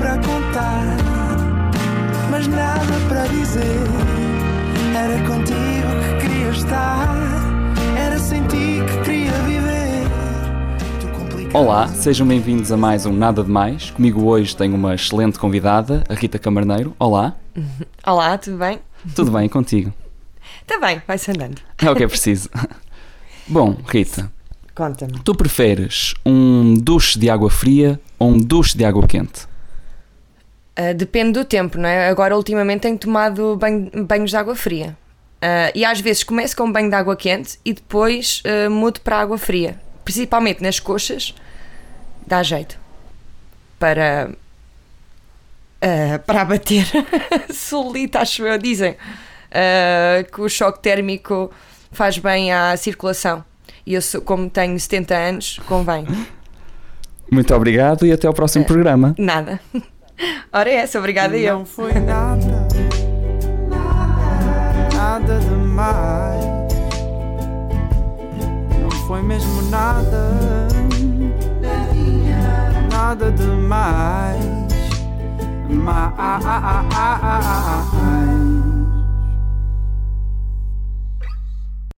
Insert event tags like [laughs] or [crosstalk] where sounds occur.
para contar, mas nada para dizer. Era contigo que queria estar, era sem ti que queria viver. Olá, sejam bem-vindos a mais um Nada de Mais. Comigo hoje tenho uma excelente convidada, a Rita Camarneiro. Olá, [laughs] Olá, tudo bem? tudo bem contigo? Está bem, vai-se andando. É o que é preciso. [laughs] Bom, Rita, Conta-me. tu preferes um duche de água fria ou um duche de água quente? Ah, depende do tempo, não é? Agora, ultimamente, tenho tomado banho- banhos de água fria. Ah, e às vezes começo com um banho de água quente e depois ah, mudo para água fria. Principalmente nas coxas, dá jeito. Para. para abater [laughs] solita, acho eu, dizem. Que o choque térmico faz bem à circulação. E eu, sou- como tenho 70 anos, convém. Muito obrigado e até ao próximo É. programa. Nada. Ora é essa, obrigada eu. Não foi nada, nada demais. Não foi mesmo nada, nada demais. Mais.